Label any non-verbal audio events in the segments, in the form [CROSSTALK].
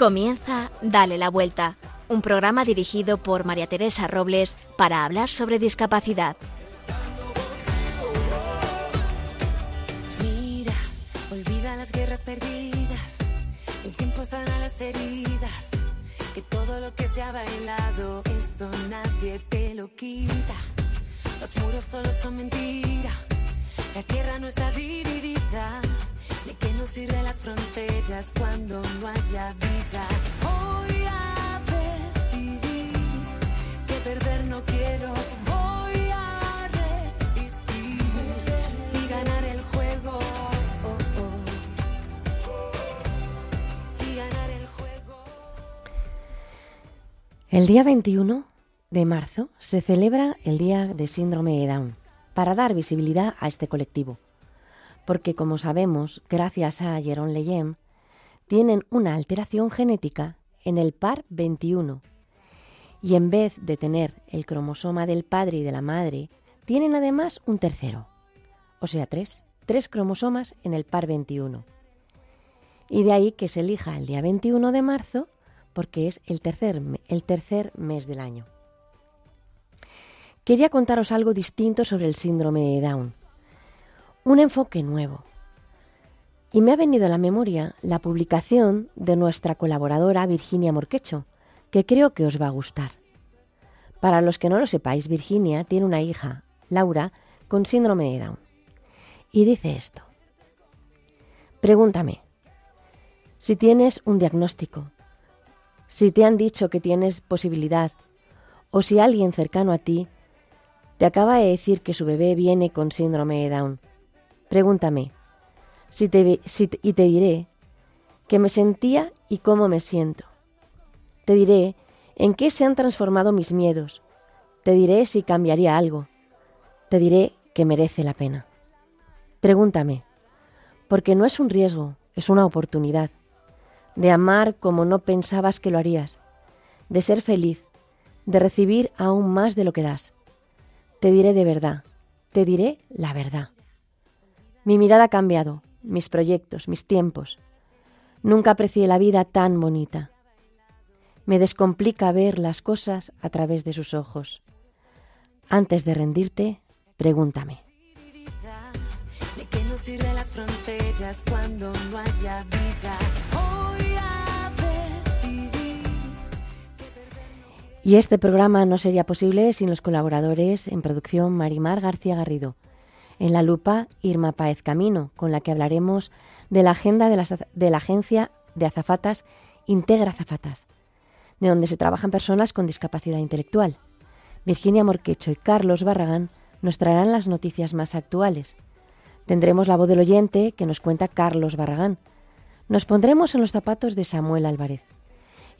Comienza Dale la Vuelta, un programa dirigido por María Teresa Robles para hablar sobre discapacidad. Mira, olvida las guerras perdidas, el tiempo sana las heridas, que todo lo que se ha bailado, eso nadie te lo quita. Los muros solo son mentira, la tierra no está dividida. ¿De qué nos sirven las fronteras cuando no haya vida? Voy a decidir que perder no quiero. Voy a resistir y ganar el juego. oh, oh. Y ganar el juego. El día 21 de marzo se celebra el Día de Síndrome de Down para dar visibilidad a este colectivo. Porque, como sabemos, gracias a Jerón Leyen, tienen una alteración genética en el par 21 y en vez de tener el cromosoma del padre y de la madre, tienen además un tercero, o sea, tres, tres cromosomas en el par 21. Y de ahí que se elija el día 21 de marzo porque es el tercer, el tercer mes del año. Quería contaros algo distinto sobre el síndrome de Down, un enfoque nuevo. Y me ha venido a la memoria la publicación de nuestra colaboradora Virginia Morquecho, que creo que os va a gustar. Para los que no lo sepáis, Virginia tiene una hija, Laura, con síndrome de Down. Y dice esto. Pregúntame, si tienes un diagnóstico, si te han dicho que tienes posibilidad, o si alguien cercano a ti te acaba de decir que su bebé viene con síndrome de Down. Pregúntame, si te, si y te diré que me sentía y cómo me siento. Te diré en qué se han transformado mis miedos. Te diré si cambiaría algo. Te diré que merece la pena. Pregúntame, porque no es un riesgo, es una oportunidad. De amar como no pensabas que lo harías. De ser feliz, de recibir aún más de lo que das. Te diré de verdad, te diré la verdad. Mi mirada ha cambiado, mis proyectos, mis tiempos. Nunca aprecié la vida tan bonita. Me descomplica ver las cosas a través de sus ojos. Antes de rendirte, pregúntame. Y este programa no sería posible sin los colaboradores en producción Marimar García Garrido. En la lupa, Irma Páez Camino, con la que hablaremos de la agenda de, las- de la agencia de azafatas Integra Azafatas, de donde se trabajan personas con discapacidad intelectual. Virginia Morquecho y Carlos Barragán nos traerán las noticias más actuales. Tendremos la voz del oyente que nos cuenta Carlos Barragán. Nos pondremos en los zapatos de Samuel Álvarez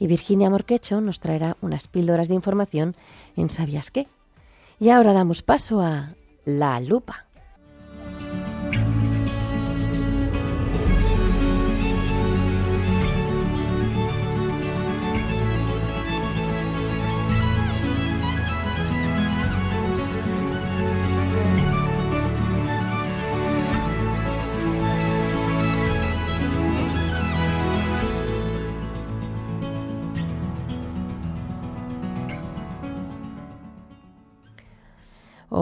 y Virginia Morquecho nos traerá unas píldoras de información en ¿Sabías qué? Y ahora damos paso a La Lupa.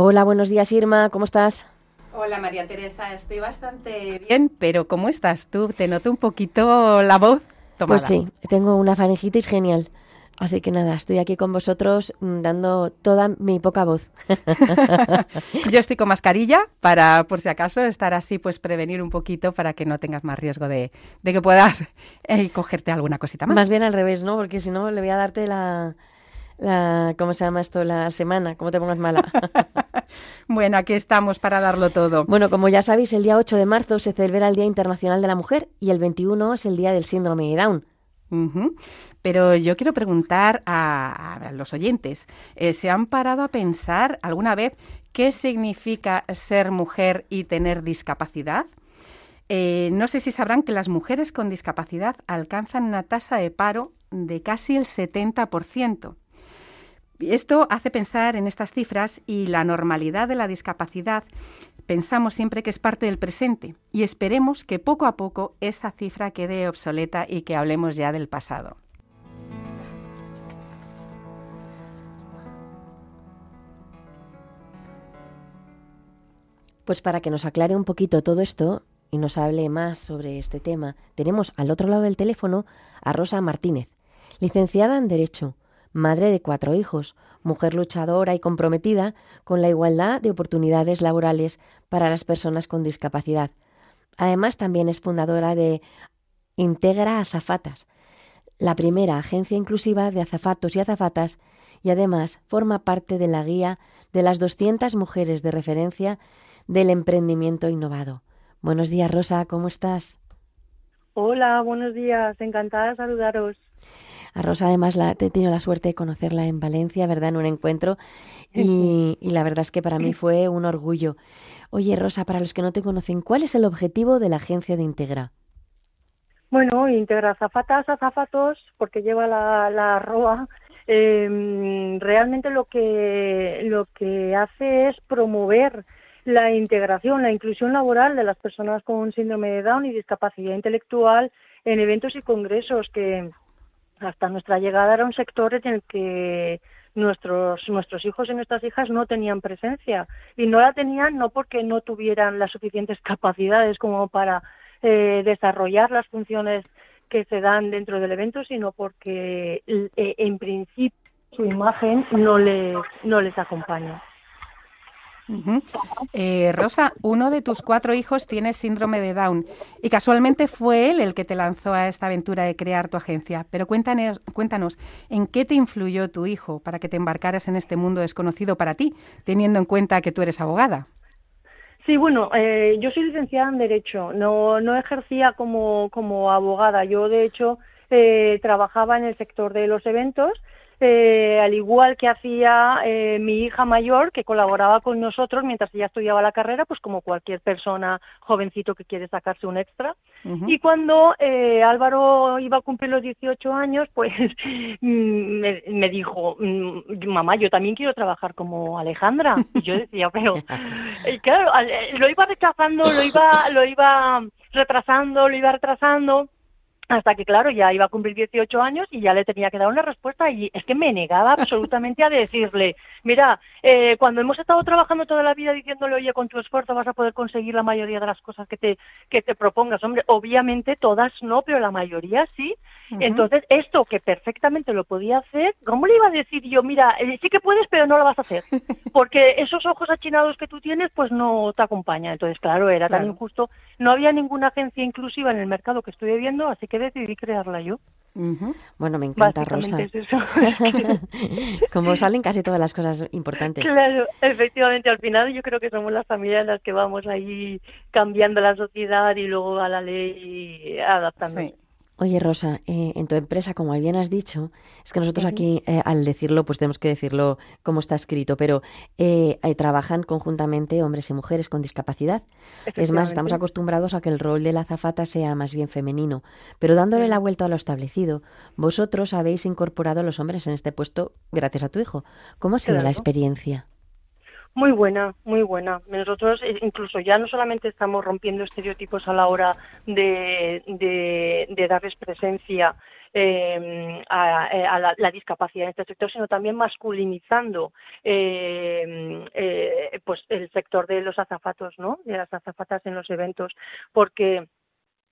Hola, buenos días Irma, ¿cómo estás? Hola María Teresa, estoy bastante bien, pero ¿cómo estás tú? Te noto un poquito la voz tomada. Pues sí, tengo una faringitis genial. Así que nada, estoy aquí con vosotros mm, dando toda mi poca voz. [LAUGHS] [LAUGHS] Yo estoy con mascarilla para, por si acaso, estar así, pues prevenir un poquito para que no tengas más riesgo de, de que puedas [LAUGHS] eh, cogerte alguna cosita más. Más bien al revés, ¿no? Porque si no, le voy a darte la, la... ¿Cómo se llama esto? La semana, ¿cómo te pongas mala? [LAUGHS] Bueno, aquí estamos para darlo todo. Bueno, como ya sabéis, el día 8 de marzo se celebra el Día Internacional de la Mujer y el 21 es el Día del Síndrome de Down. Pero yo quiero preguntar a, a los oyentes, eh, ¿se han parado a pensar alguna vez qué significa ser mujer y tener discapacidad? Eh, no sé si sabrán que las mujeres con discapacidad alcanzan una tasa de paro de casi el 70%. Esto hace pensar en estas cifras y la normalidad de la discapacidad pensamos siempre que es parte del presente y esperemos que poco a poco esa cifra quede obsoleta y que hablemos ya del pasado. Pues para que nos aclare un poquito todo esto y nos hable más sobre este tema, tenemos al otro lado del teléfono a Rosa Martínez, licenciada en Derecho, madre de cuatro hijos, mujer luchadora y comprometida con la igualdad de oportunidades laborales para las personas con discapacidad. Además, también es fundadora de Integra Azafatas, la primera agencia inclusiva de azafatos y azafatas, y además forma parte de la guía de las 200 mujeres de referencia del emprendimiento innovado. Buenos días, Rosa, ¿cómo estás? Hola, buenos días, encantada de saludaros. A Rosa además la, he tenido la suerte de conocerla en Valencia, ¿verdad? En un encuentro y, y, la verdad es que para mí fue un orgullo. Oye, Rosa, para los que no te conocen, ¿cuál es el objetivo de la agencia de Integra? Bueno, Integra Zafatas a Zafatos, porque lleva la, la arroba, eh, realmente lo que, lo que hace es promover la integración, la inclusión laboral de las personas con síndrome de Down y discapacidad intelectual en eventos y congresos que hasta nuestra llegada era un sector en el que nuestros nuestros hijos y nuestras hijas no tenían presencia. Y no la tenían no porque no tuvieran las suficientes [LAUGHS] capacidades como para eh, desarrollar las funciones que se dan dentro del evento sino porque eh, en principio su imagen no les no les acompaña eh, Rosa, uno de tus cuatro hijos tiene síndrome de Down y casualmente fue él el que te lanzó a esta aventura de crear tu agencia. Pero cuéntanos, cuéntanos, ¿en qué te influyó tu hijo para que te embarcaras en este mundo desconocido para ti, teniendo en cuenta que tú eres abogada? Sí, bueno, eh, yo soy licenciada en Derecho, no, no ejercía como, como abogada. Yo, de hecho, eh, trabajaba en el sector de los eventos eh, al igual que hacía eh, mi hija mayor, que colaboraba con nosotros mientras ella estudiaba la carrera, pues como cualquier persona jovencito que quiere sacarse un extra. Y cuando eh, Álvaro iba a cumplir los 18 años, pues [LAUGHS] mm, me, dijo, mm, mamá, yo también quiero trabajar como Alejandra. Y yo decía, [LAUGHS] pero, claro, lo iba rechazando, lo iba, lo iba retrasando, lo iba retrasando hasta que, claro, ya iba a cumplir 18 años y ya le tenía que dar una respuesta y es que me negaba absolutamente a decirle, mira, eh, cuando hemos estado trabajando toda la vida diciéndole, oye, con tu esfuerzo vas a poder conseguir la mayoría de las cosas que te, que te propongas, hombre, obviamente todas no, pero la mayoría sí. Entonces, esto que perfectamente lo podía hacer, ¿cómo le iba a decir yo, mira, eh, sí que puedes, pero no lo vas a hacer? [LAUGHS] Porque esos ojos achinados que tú tienes, pues no te acompañan. Entonces, claro, era tan injusto. No había ninguna agencia inclusiva en el mercado que estoy viendo, así que decidí crearla yo. Bueno, me encanta, Rosa. [LAUGHS] [LAUGHS] Como salen casi todas las cosas importantes. Claro, efectivamente, al final yo creo que somos las familias las que vamos ahí cambiando la sociedad y luego a la ley adaptando. Oye, Rosa, eh, en tu empresa, como bien has dicho, es que nosotros aquí, eh, al decirlo, pues tenemos que decirlo como está escrito, pero eh, trabajan conjuntamente hombres y mujeres con discapacidad. Es más, estamos acostumbrados a que el rol de la azafata sea más bien femenino, pero dándole la vuelta a lo establecido, vosotros habéis incorporado a los hombres en este puesto gracias a tu hijo. ¿Cómo ha sido la experiencia? Muy buena, muy buena. Nosotros eh, incluso ya no solamente estamos rompiendo estereotipos a la hora de, de, darles presencia em, a, la, discapacidad en este sector, sino también masculinizando em, eh, pues el sector de los azafatos, ¿no? De las azafatas en los eventos, porque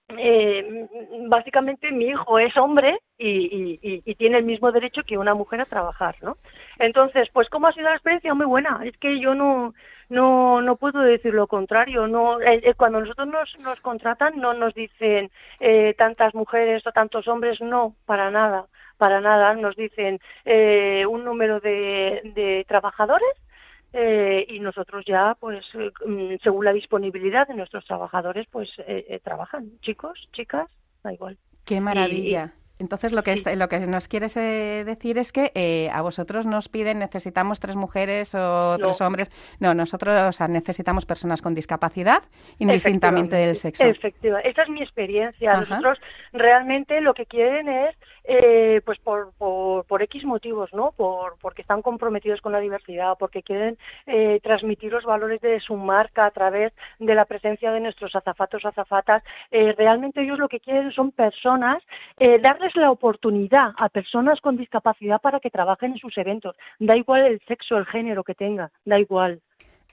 eh, básicamente mi hijo es hombre y, y, tiene el mismo derecho que una mujer a trabajar, ¿no? Entonces, pues cómo ha sido la experiencia muy buena. Es que yo no no no puedo decir lo contrario. No, eh, eh, cuando nosotros nos, nos contratan no nos dicen eh, tantas mujeres o tantos hombres, no, para nada, para nada. Nos dicen eh, un número de, de trabajadores eh, y nosotros ya, pues, eh, mm, según la disponibilidad de nuestros trabajadores, pues, eh, trabajan. Chicos, chicas, da igual. Qué maravilla. Entonces, lo que, lo que nos quieres eh, decir es que eh, a vosotros nos piden, necesitamos tres mujeres o tres hombres. No, nosotros necesitamos personas con discapacidad, indistintamente del sexo. Efectivamente, esa es mi experiencia. Nosotros realmente lo que quieren es, eh, pues por, por, por, X motivos, ¿no? Por, porque están comprometidos con la diversidad, porque quieren transmitir los valores de su marca a través de la presencia de nuestros azafatos azafatas. realmente ellos lo que quieren son personas, darles la oportunidad a personas con discapacidad para que trabajen en sus eventos. Da igual el sexo, el género que tenga, da igual.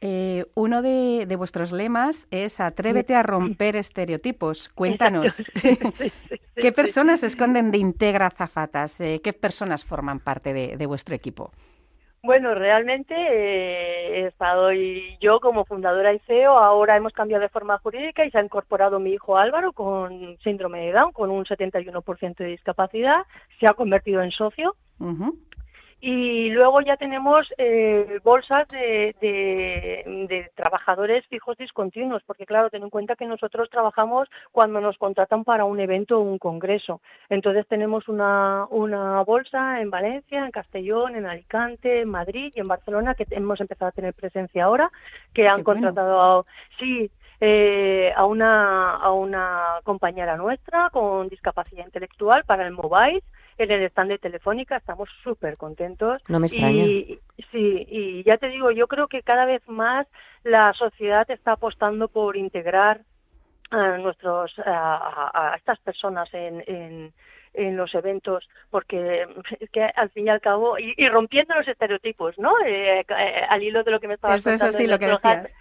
Eh, uno de, vuestros lemas es Atrévete a romper estereotipos. Cuéntanos, ¿qué personas se esconden de Integra Zafatas? Eh, ¿Qué personas forman parte de vuestro equipo? Bueno, realmente eh, he estado yo como fundadora y CEO, ahora hemos cambiado de forma jurídica y se ha incorporado mi hijo Álvaro con síndrome de Down, con un 71% de discapacidad, se ha convertido en socio. Y luego ya tenemos eh, bolsas de, de, trabajadores fijos discontinuos, porque claro, ten en cuenta que nosotros trabajamos cuando nos contratan para un evento o un congreso. Entonces tenemos una, una bolsa en Valencia, en Castellón, en Alicante, en Madrid y en Barcelona, que hemos empezado a tener presencia ahora, que han contratado a, sí, eh, a, una, a una compañera nuestra con discapacidad intelectual para el mobile en el stand de Telefónica, estamos súper contentos. No me extraña. Y, sí, y ya te digo, yo creo que cada vez más la sociedad está apostando por integrar a nuestros a, estas personas en, en, en, los eventos porque es que al fin y al cabo y, rompiendo los estereotipos no eh, eh, al hilo de lo que me estabas contando eso sí lo que decías.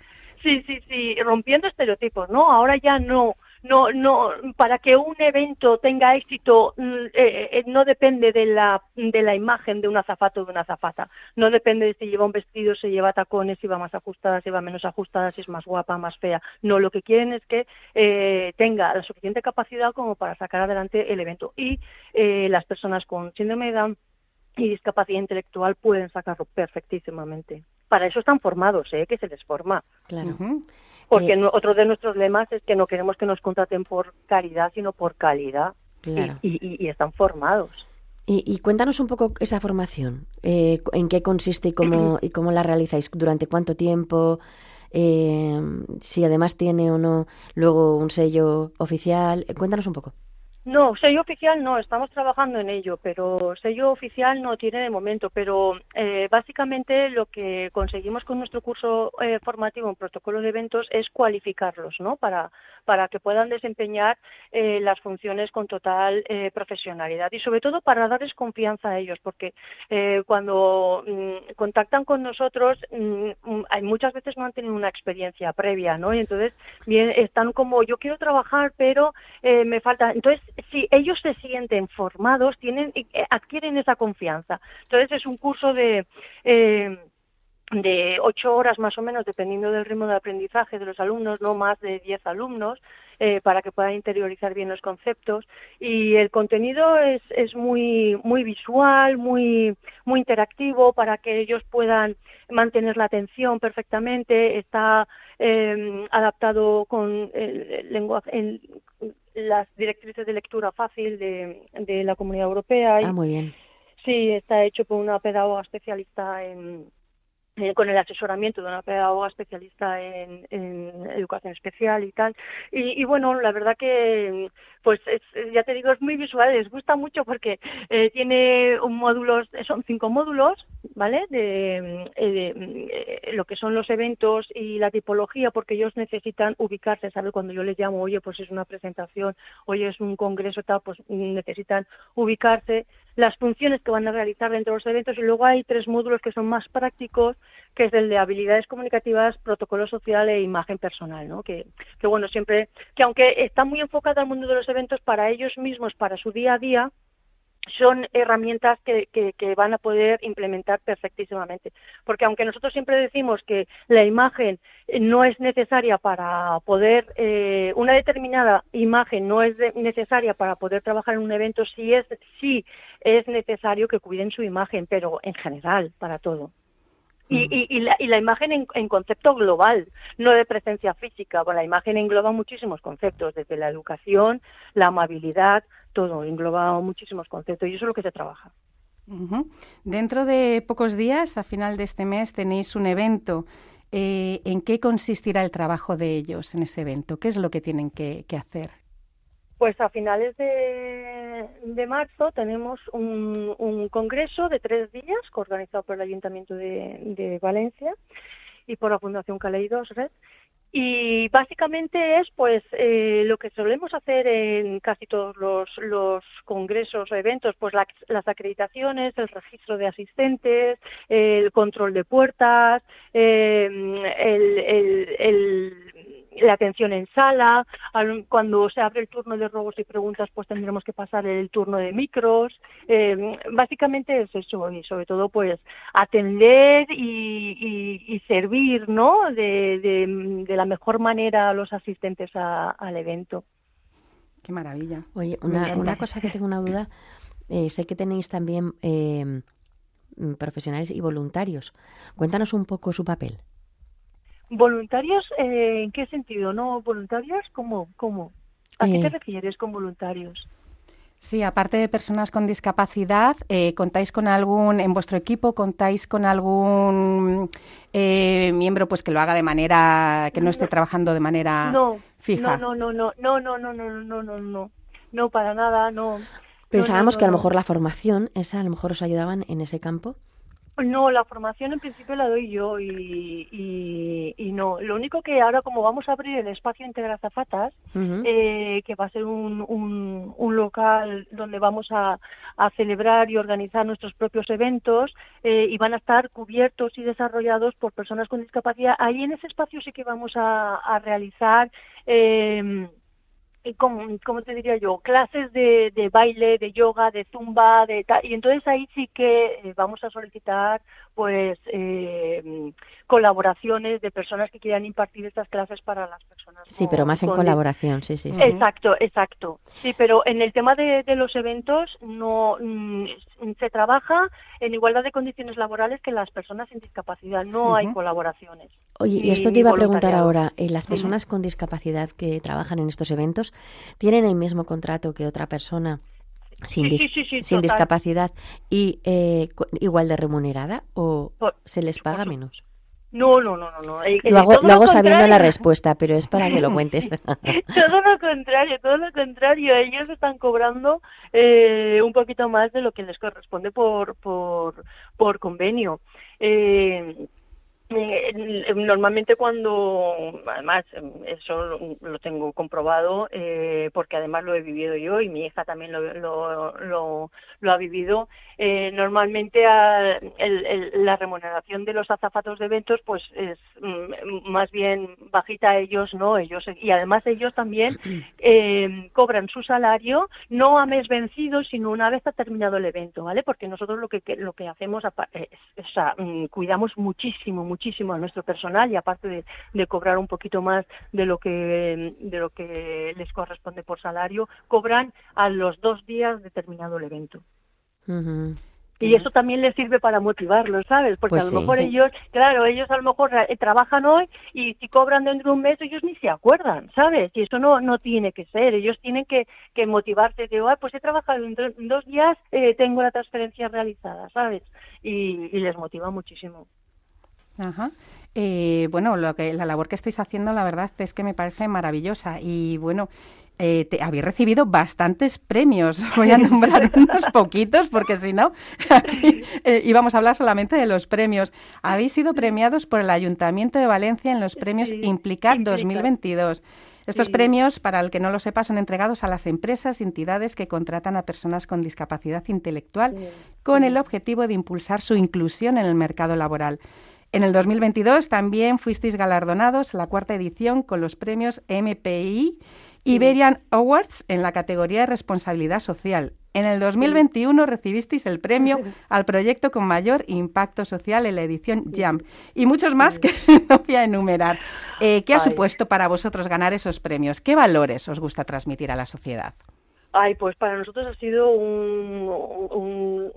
sí sí sí rompiendo estereotipos no ahora ya no no, no, para que un evento tenga éxito mm, eh, eh, no depende de la, de la imagen de un azafato o de una azafata, no depende de si lleva un vestido, si lleva tacones, si va más ajustada, si va menos ajustada, si es más guapa, más fea. No, lo que quieren es que eh, tenga la suficiente capacidad como para sacar adelante el evento. Y las personas con síndrome de Down y discapacidad intelectual pueden sacarlo perfectísimamente. Para eso están formados, ¿eh? que se les forma. Claro. Porque eh, otro de nuestros lemas es que no queremos que nos contraten por caridad, sino por calidad. Y, están formados. Y, cuéntanos un poco esa formación. Eh, ¿En qué consiste y cómo, [CLEARS THROAT] y cómo la realizáis? ¿Durante cuánto tiempo? Eh, si además tiene o no luego un sello oficial. Cuéntanos un poco. No, sello oficial no, estamos trabajando en ello, pero sello oficial no tiene de momento. Pero eh, básicamente lo que conseguimos con nuestro curso eh, formativo en protocolo de eventos es cualificarlos, ¿no? Para, para que puedan desempeñar eh, las funciones con total profesionalidad y sobre todo para darles confianza a ellos, porque cuando mm, contactan con nosotros mm, hay muchas veces no han tenido una experiencia previa, ¿no? Y entonces bien están como yo quiero trabajar, pero me falta. Entonces si ellos se sienten formados, tienen, eh, adquieren esa confianza. Entonces es un curso de eh, de ocho horas más o menos, dependiendo del ritmo de aprendizaje de los alumnos, no más de diez alumnos, eh, para que puedan interiorizar bien los conceptos. Y el contenido es, es muy, muy visual, muy, muy interactivo, para que ellos puedan mantener la atención perfectamente. Está eh, adaptado con el lenguaje, las directrices de lectura fácil de, de la Comunidad Europea. Ah, muy bien. Sí, está hecho por una pedagoga especialista en, eh, con el asesoramiento de una pedagoga especialista en, educación especial y tal. Y, bueno, la verdad que, pues ya te digo, es muy visual, les gusta mucho porque eh, tiene un módulo, son cinco módulos, ¿vale? De, eh, lo que son los eventos y la tipología, porque ellos necesitan ubicarse, ¿sabes? Cuando yo les llamo, oye, pues es una presentación, oye, es un congreso, tal, pues necesitan ubicarse las funciones que van a realizar dentro de los eventos y luego hay tres módulos que son más prácticos, que es el de habilidades comunicativas, protocolo social e imagen personal, ¿no? Que, que bueno, siempre, que aunque está muy enfocado al mundo de los eventos, para ellos mismos, para su día a día, son herramientas que, que, van a poder implementar perfectísimamente. Porque aunque nosotros siempre decimos que la imagen no es necesaria para poder, eh, una determinada imagen no es necesaria para poder trabajar en un evento, sí es, sí es necesario que cuiden su imagen, pero en general, para todo. Y, la, imagen en, concepto global, no de presencia física. Bueno, la imagen engloba muchísimos conceptos, desde la educación, la amabilidad, todo, engloba muchísimos conceptos y eso es lo que se trabaja. Dentro de pocos días, a final de este mes, tenéis un evento. Eh, ¿En qué consistirá el trabajo de ellos en ese evento? ¿Qué es lo que tienen que, hacer? Pues a finales de, marzo tenemos un, congreso de tres días organizado por el Ayuntamiento de, Valencia y por la Fundación Caleidos Red y básicamente es pues eh, lo que solemos hacer en casi todos los, los congresos o eventos, pues las acreditaciones, el registro de asistentes, el control de puertas, eh, el la atención en sala, cuando se abre el turno de robos y preguntas, pues tendremos que pasar el turno de micros. Eh, básicamente es eso, y sobre todo, pues atender y, servir, ¿no? De, de, la mejor manera a los asistentes al evento. Qué maravilla. Oye, una, cosa que tengo una duda, eh, sé que tenéis también eh, profesionales y voluntarios. Cuéntanos un poco su papel. ¿Voluntarios eh, en qué sentido? ¿No voluntarios? ¿Cómo? cómo? ¿A qué te eh. refieres con voluntarios? Sí, aparte de personas con discapacidad, eh, ¿contáis con algún, en vuestro equipo, contáis con algún miembro pues que lo haga de manera, que no, esté trabajando de manera fija? No, no, no, no, no, no, no, no, no, no, no, no, para nada, no. Pensábamos que a lo mejor la formación, esa a lo mejor os ayudaban en ese campo. No, la formación en principio la doy yo y, y, no. Lo único que ahora como vamos a abrir el espacio Integra Zafatas, eh, que va a ser un, un, un local donde vamos a, a, celebrar y organizar nuestros propios eventos eh, y van a estar cubiertos y desarrollados por personas con discapacidad, ahí en ese espacio sí que vamos a, a realizar eh, como, te diría yo, clases de, de, baile, de yoga, de zumba, de y entonces ahí sí que eh, vamos a solicitar pues eh, colaboraciones de personas que quieran impartir estas clases para las personas. Sí, pero más en colaboración, sí, sí, Exacto, exacto. Sí, pero en el tema de, los eventos no mm, se trabaja en igualdad de condiciones laborales que las personas sin discapacidad. No hay colaboraciones. Oye, y esto te iba a preguntar ahora. Eh, ¿Las personas con discapacidad que trabajan en estos eventos tienen el mismo contrato que otra persona? Sin, sin discapacidad y eh, igual de remunerada o se les paga menos? No, no, no, no. Lo hago, sabiendo la respuesta, pero es para que lo [LAUGHS] cuentes. [LAUGHS] todo lo contrario, todo lo contrario. Ellos están cobrando eh, un poquito más de lo que les corresponde por, por, por convenio. Eh, normalmente cuando, además eso lo, tengo comprobado eh, porque además lo he vivido yo y mi hija también lo, lo, lo, ha vivido, eh, normalmente la remuneración de los azafatos de eventos pues es mm, más bien bajita a ellos, ¿no? ellos Y además ellos también [CLEARS THROAT] cobran su salario no a mes vencido sino una vez ha terminado el evento, ¿vale? Porque nosotros lo que, lo que hacemos es, o sea, mm, cuidamos muchísimo, muchísimo a nuestro personal y aparte de, cobrar un poquito más de lo que de lo que les corresponde por salario, cobran a los dos días de terminado el evento. Y eso también les sirve para motivarlos, ¿sabes? Porque pues a lo mejor ellos, claro, ellos a lo mejor eh, trabajan hoy y si cobran dentro de un mes ellos ni se acuerdan, ¿sabes? Y eso no no tiene que ser. Ellos tienen que, que motivarse de, Ay, pues he trabajado en, dos días, eh, tengo la transferencia realizada, ¿sabes? y les motiva muchísimo. Ajá. Eh, bueno, lo que, la labor que estáis haciendo, la verdad es que me parece maravillosa. Y bueno, eh, te, habéis recibido bastantes premios. [LAUGHS] Voy a nombrar unos poquitos porque si no, [LAUGHS] eh, íbamos a hablar solamente de los premios. Habéis sido premiados por el Ayuntamiento de Valencia en los premios Implicar 2022. Estos premios, para el que no lo sepa, son entregados a las empresas y entidades que contratan a personas con discapacidad intelectual con el objetivo de impulsar su inclusión en el mercado laboral. En el 2022 también fuisteis galardonados la cuarta edición con los premios MPI Iberian Awards en la categoría de responsabilidad social. En el 2021 recibisteis el premio [LAUGHS] al proyecto con mayor impacto social en la edición Jump y muchos más que [LAUGHS] no voy a enumerar. Eh, ¿Qué ha supuesto para vosotros ganar esos premios? ¿Qué valores os gusta transmitir a la sociedad? Ay, pues para nosotros ha sido un,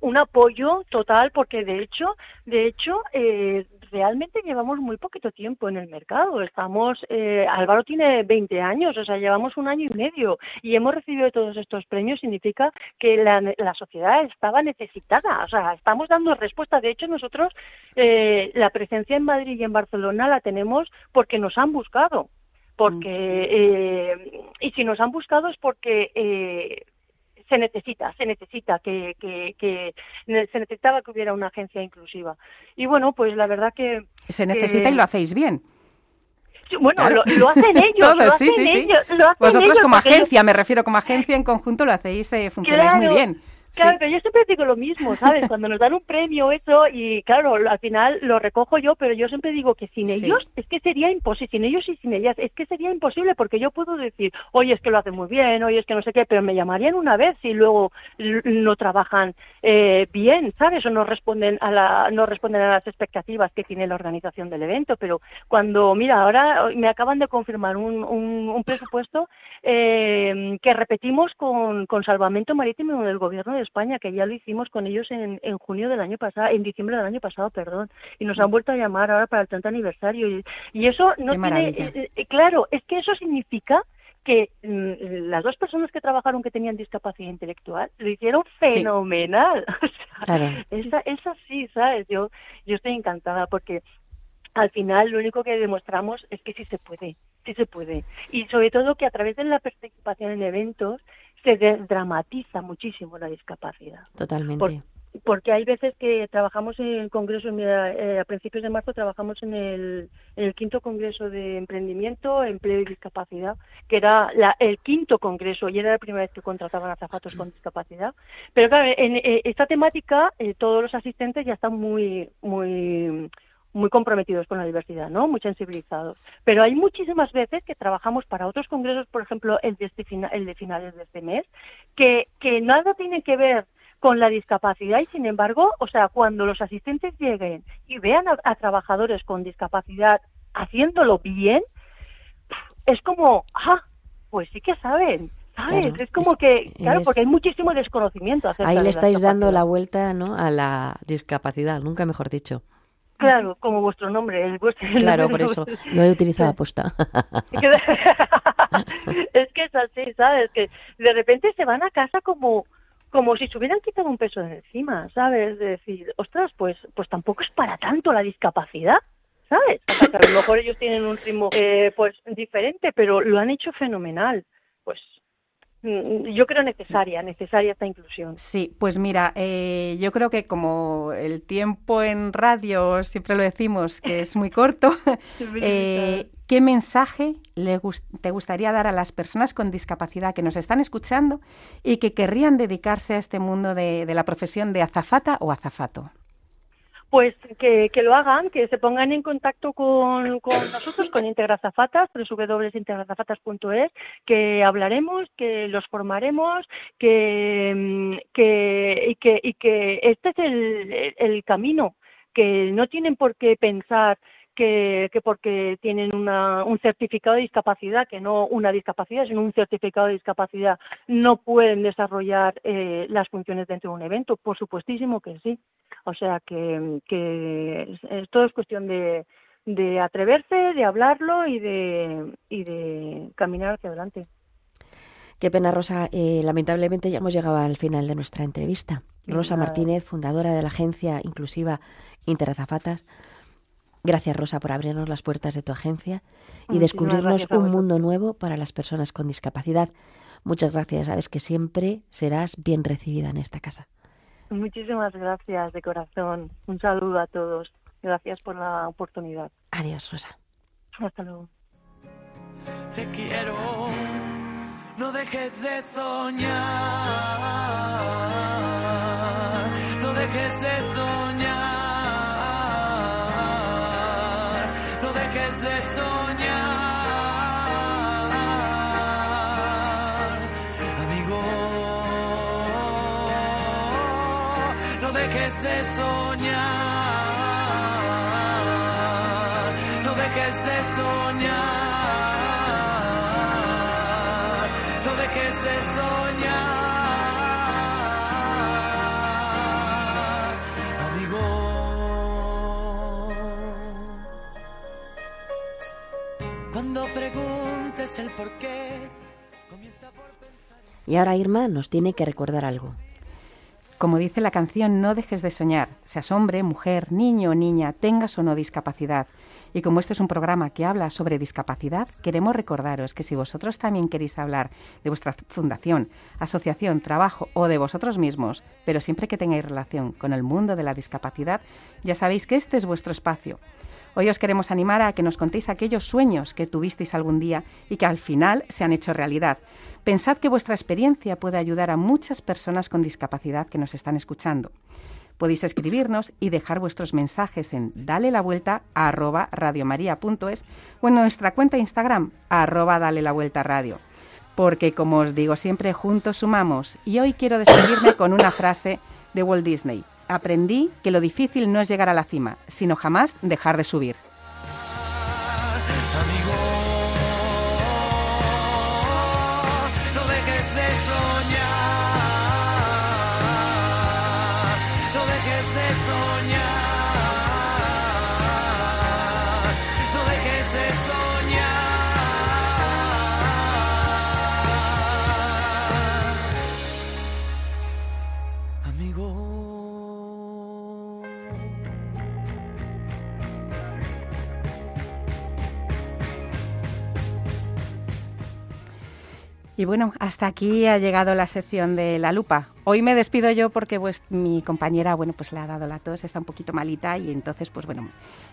un apoyo total porque de hecho, de hecho, eh, realmente llevamos muy poquito tiempo en el mercado. Estamos, eh, Álvaro tiene 20 años, o sea, llevamos un año y medio y hemos recibido todos estos premios. Significa que la, la sociedad estaba necesitada, o sea, estamos dando respuesta. De hecho, nosotros eh, la presencia en Madrid y en Barcelona la tenemos porque nos han buscado porque eh, y si nos han buscado es porque eh, se necesita, se necesita que, que, que, se necesitaba que hubiera una agencia inclusiva. Y bueno, pues la verdad que... Se necesita y lo hacéis bien. Bueno, lo, lo, hacen ellos. [LAUGHS] Todos, lo hacen sí, sí, ellos, sí. Lo hacen Vosotros ellos como agencia, me refiero como agencia en conjunto, lo hacéis, eh, funcionáis Claro, muy bien. Claro, Sí. pero yo siempre digo lo mismo, ¿sabes? Cuando nos dan un premio, eso, y claro, al final lo recojo yo, pero yo siempre digo que sin Sí. ellos es que sería imposible, sin ellos y sin ellas, es que sería imposible, porque yo puedo decir, oye, es que lo hacen muy bien, oye, es que no sé qué, pero me llamarían una vez si luego no trabajan eh, bien, ¿sabes? O no responden a la, no responden a las expectativas que tiene la organización del evento, pero cuando, mira, ahora me acaban de confirmar un, un, un presupuesto eh, que repetimos con, con Salvamento Marítimo del Gobierno de España, que ya lo hicimos con ellos en, en junio del año pasado, en diciembre del año pasado, perdón, y nos han vuelto a llamar ahora para el 30 aniversario. Y, y eso no tiene, eh, eh, claro, es que eso significa que mm, las dos personas que trabajaron que tenían discapacidad intelectual lo hicieron fenomenal. [LAUGHS] O sea, Claro. esa, esa sí, ¿sabes? Yo, yo estoy encantada porque al final lo único que demostramos es que sí se puede, sí se puede. Y sobre todo que a través de la participación en eventos se dramatiza muchísimo la discapacidad. Totalmente. Por- porque hay veces que trabajamos en el congreso, mira, eh, a principios de marzo trabajamos en el, en el quinto congreso de emprendimiento, empleo y discapacidad, que era la- el quinto congreso y era la primera vez que contrataban azafatos con discapacidad. Pero claro, en eh, esta temática eh, todos los asistentes ya están muy, muy muy comprometidos con la diversidad, ¿no? Muy sensibilizados. Pero hay muchísimas veces que trabajamos para otros congresos, por ejemplo, el de, este fina- el de finales de este mes, que, que nada tiene que ver con la discapacidad y sin embargo, o sea, cuando los asistentes lleguen y vean a, a trabajadores con discapacidad haciéndolo bien, es como, ah, pues sí que saben, ¿sabes? Claro, es como es- que, claro, es- porque hay muchísimo desconocimiento acerca Ahí le estáis dando la vuelta ¿no? a la discapacidad, nunca mejor dicho. Claro, como vuestro nombre, el vuestro [LAUGHS] Claro, por eso lo he utilizado [LAUGHS] aposta. [LAUGHS] es que es así, ¿sabes? Que de repente se van a casa como como si se hubieran quitado un peso de encima, ¿sabes? De decir, ostras, pues pues tampoco es para tanto la discapacidad, ¿sabes? O sea, que a lo mejor ellos tienen un ritmo eh, pues diferente, pero lo han hecho fenomenal. Pues yo creo necesaria, necesaria esta inclusión. Sí, pues mira, eh, yo creo que como el tiempo en radio, siempre lo decimos, que es muy corto, [LAUGHS] eh, ¿qué mensaje le gus- te gustaría dar a las personas con discapacidad que nos están escuchando y que querrían dedicarse a este mundo de, de la profesión de azafata o azafato? Pues que, que lo hagan, que se pongan en contacto con, con nosotros, con Integrazafatas, www.integrazafatas.es, que hablaremos, que los formaremos, que, mm, que, y, que, y que este es el, el camino, que no tienen por qué pensar que, que porque tienen una, un certificado de discapacidad, que no una discapacidad, sino un certificado de discapacidad, no pueden desarrollar eh, las funciones dentro de un evento. Por supuestísimo que sí. O sea que, que todo es cuestión de, de atreverse, de hablarlo y de, y de caminar hacia adelante. Qué pena, Rosa. Eh, lamentablemente ya hemos llegado al final de nuestra entrevista. Rosa. Martínez, fundadora de la agencia inclusiva Interazafatas. Gracias, Rosa, por abrirnos las puertas de tu agencia y Muchísimas descubrirnos un mundo nuevo para las personas con discapacidad. Muchas gracias. Sabes que siempre serás bien recibida en esta casa. Muchísimas gracias de corazón. Un saludo a todos. Gracias por la oportunidad. Adiós, Rosa. Hasta luego. te quiero. No dejes de soñar, no dejes de soñar, soñar, no dejes de soñar, no dejes de soñar, amigo. Cuando preguntes el por qué, comienza por pensar. Y ahora Irma nos tiene que recordar algo. Como dice la canción, no dejes de soñar, seas hombre, mujer, niño o niña, tengas o no discapacidad. Y como este es un programa que habla sobre discapacidad, queremos recordaros que si vosotros también queréis hablar de vuestra fundación, asociación, trabajo o de vosotros mismos, pero siempre que tengáis relación con el mundo de la discapacidad, ya sabéis que este es vuestro espacio. Hoy os queremos animar a que nos contéis aquellos sueños que tuvisteis algún día y que al final se han hecho realidad. Pensad que vuestra experiencia puede ayudar a muchas personas con discapacidad que nos están escuchando. Podéis escribirnos y dejar vuestros mensajes en dale la vuelta a o en nuestra cuenta Instagram arroba dale la vuelta radio. Porque como os digo siempre, juntos sumamos. Y hoy quiero despedirme con una frase de Walt Disney. Aprendí que lo difícil no es llegar a la cima, sino jamás dejar de subir. Y bueno, hasta aquí ha llegado la sección de la lupa. Hoy me despido yo porque pues, mi compañera, bueno, pues le ha dado la tos, está un poquito malita y entonces, pues bueno,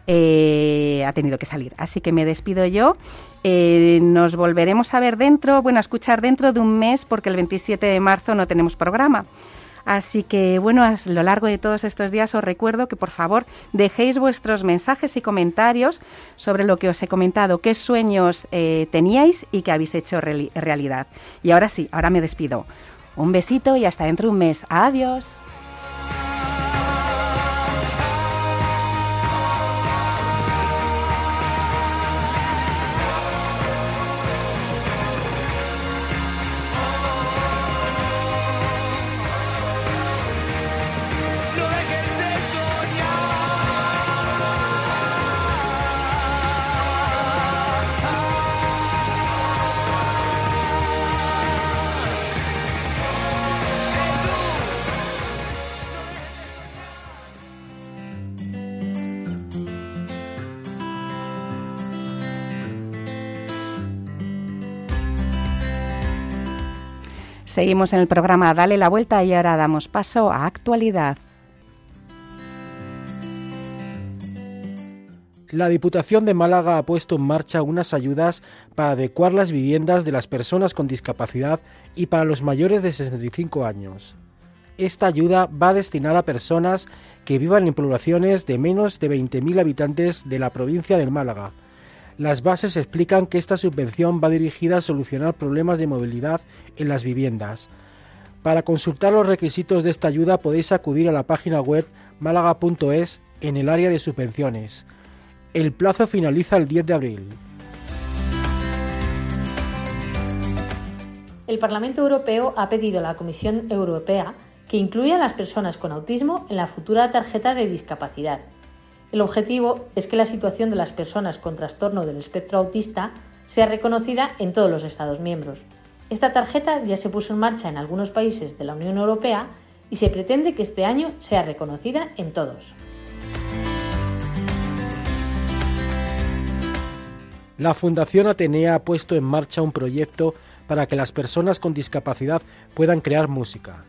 eh, ha tenido que salir. Así que me despido yo. Eh, nos volveremos a ver dentro, bueno, a escuchar dentro de un mes porque el 27 de marzo no tenemos programa. Así que, bueno, a lo largo de todos estos días os recuerdo que por favor dejéis vuestros mensajes y comentarios sobre lo que os he comentado, qué sueños eh, teníais y que habéis hecho reali- realidad. Y ahora sí, ahora me despido. Un besito y hasta dentro de un mes. Adiós. Seguimos en el programa Dale la Vuelta y ahora damos paso a actualidad. La Diputación de Málaga ha puesto en marcha unas ayudas para adecuar las viviendas de las personas con discapacidad y para los mayores de 65 años. Esta ayuda va destinada a personas que vivan en poblaciones de menos de 20.000 habitantes de la provincia de Málaga. Las bases explican que esta subvención va dirigida a solucionar problemas de movilidad en las viviendas. Para consultar los requisitos de esta ayuda podéis acudir a la página web málaga.es en el área de subvenciones. El plazo finaliza el 10 de abril. El Parlamento Europeo ha pedido a la Comisión Europea que incluya a las personas con autismo en la futura tarjeta de discapacidad. El objetivo es que la situación de las personas con trastorno del espectro autista sea reconocida en todos los Estados miembros. Esta tarjeta ya se puso en marcha en algunos países de la Unión Europea y se pretende que este año sea reconocida en todos. La Fundación Atenea ha puesto en marcha un proyecto para que las personas con discapacidad puedan crear música.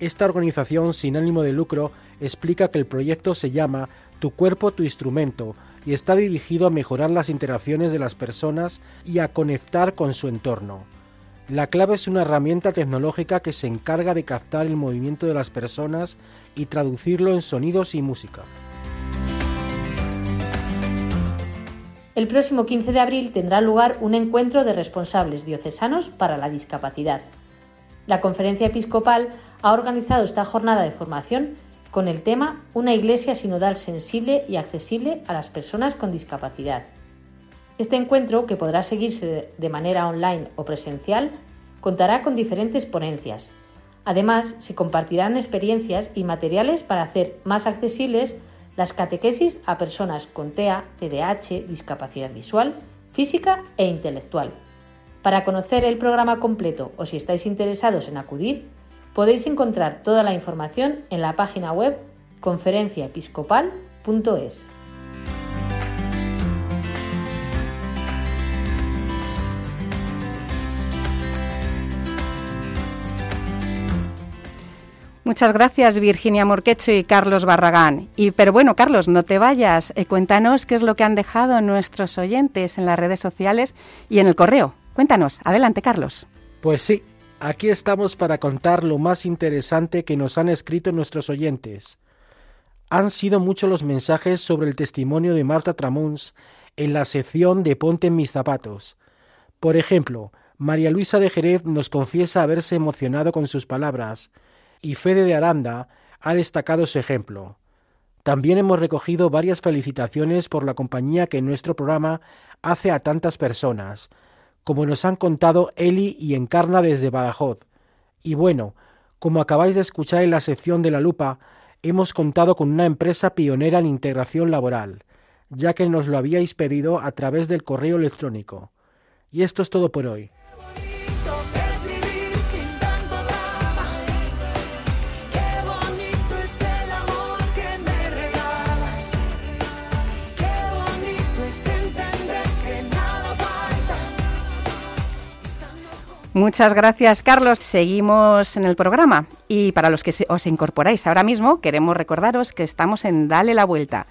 Esta organización sin ánimo de lucro explica que el proyecto se llama Tu cuerpo, tu instrumento y está dirigido a mejorar las interacciones de las personas y a conectar con su entorno. La clave es una herramienta tecnológica que se encarga de captar el movimiento de las personas y traducirlo en sonidos y música. El próximo 15 de abril tendrá lugar un encuentro de responsables diocesanos para la discapacidad. La Conferencia Episcopal ha organizado esta jornada de formación con el tema Una iglesia sinodal sensible y accesible a las personas con discapacidad. Este encuentro, que podrá seguirse de manera online o presencial, contará con diferentes ponencias. Además, se compartirán experiencias y materiales para hacer más accesibles las catequesis a personas con TEA, TDAH, discapacidad visual, física e intelectual. Para conocer el programa completo o si estáis interesados en acudir, podéis encontrar toda la información en la página web conferenciaepiscopal.es. Muchas gracias Virginia Morquecho y Carlos Barragán. Y pero bueno, Carlos, no te vayas. Eh, cuéntanos qué es lo que han dejado nuestros oyentes en las redes sociales y en el correo. Cuéntanos. Adelante, Carlos. Pues sí, aquí estamos para contar lo más interesante que nos han escrito nuestros oyentes. Han sido muchos los mensajes sobre el testimonio de Marta Tramuns en la sección de Ponte en mis zapatos. Por ejemplo, María Luisa de Jerez nos confiesa haberse emocionado con sus palabras, y Fede de Aranda ha destacado su ejemplo. También hemos recogido varias felicitaciones por la compañía que nuestro programa hace a tantas personas, como nos han contado Eli y Encarna desde Badajoz. Y bueno, como acabáis de escuchar en la sección de la lupa, hemos contado con una empresa pionera en integración laboral, ya que nos lo habíais pedido a través del correo electrónico. Y esto es todo por hoy. Muchas gracias, Carlos. Seguimos en el programa. Y para los que os incorporáis ahora mismo, queremos recordaros que estamos en Dale la Vuelta.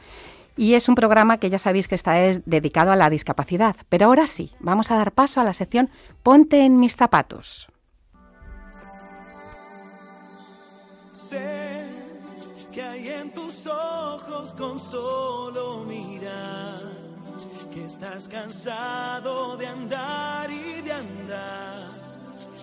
Y es un programa que ya sabéis que está dedicado a la discapacidad. Pero ahora sí, vamos a dar paso a la sección Ponte en mis zapatos. Sé que hay en tus ojos con solo mirar que estás cansado de andar y de andar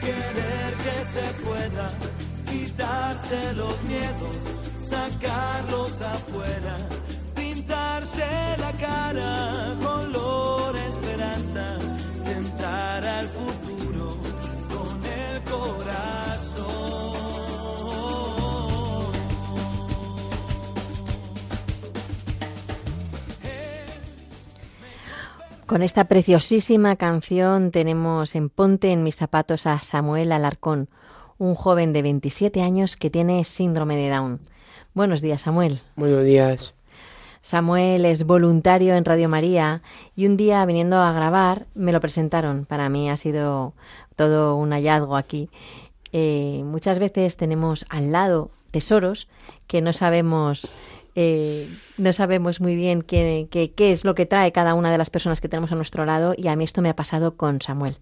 querer que se pueda quitarse los miedos, sacarlos afuera, pintarse la cara, color esperanza, Con esta preciosísima canción tenemos en Ponte en mis zapatos a Samuel Alarcón, un joven de 27 años que tiene síndrome de Down. Buenos días, Samuel. Buenos días. Samuel es voluntario en Radio María y un día viniendo a grabar me lo presentaron. Para mí ha sido todo un hallazgo aquí. Eh, muchas veces tenemos al lado tesoros que no sabemos eh, no sabemos muy bien qué, qué, qué, es lo que trae cada una de las personas que tenemos a nuestro lado y a mí esto me ha pasado con Samuel.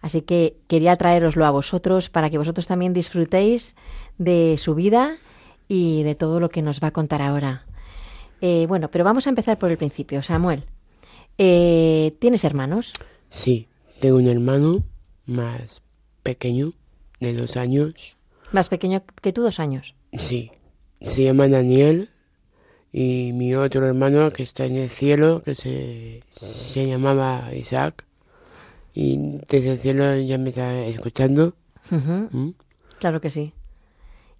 Así que quería traeroslo a vosotros para que vosotros también disfrutéis de su vida y de todo lo que nos va a contar ahora. Eh, bueno, pero vamos a empezar por el principio. Samuel, eh, ¿tienes hermanos? Sí, tengo un hermano más pequeño, de dos años. ¿Más pequeño que tú, dos años? Sí, se llama Daniel y mi otro hermano que está en el cielo, que se, se llamaba Isaac, y desde el cielo ya me está escuchando. ¿Mm? Claro que sí.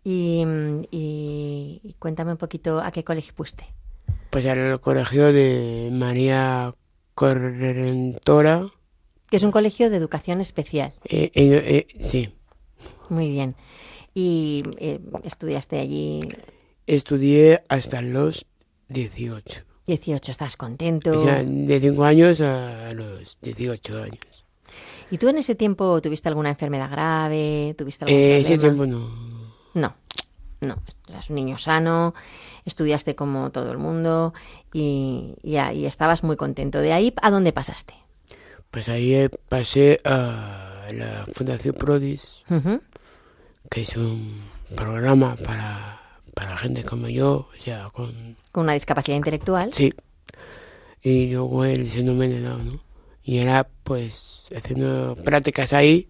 Y, y- y cuéntame un poquito a qué colegio fuiste. Pues al colegio de María Correntora, Que es un colegio de educación especial. eh, eh, eh, sí, Muy bien. Y estudiaste allí estudié hasta los 18. 18, ¿estás contento? O sea, de 5 años a los 18 años. ¿Y tú en ese tiempo tuviste alguna enfermedad grave? ¿Tuviste algún Eh, ese tiempo no. No, no, eras un niño sano, estudiaste como todo el mundo y, y ahí estabas muy contento. ¿De ahí a dónde pasaste? Pues ahí eh, pasé a la Fundación Prodis, que es un programa para, para gente como yo, o sea, con... Con una discapacidad intelectual. Sí. Y luego síndrome de Down, ¿no? Y era pues haciendo prácticas ahí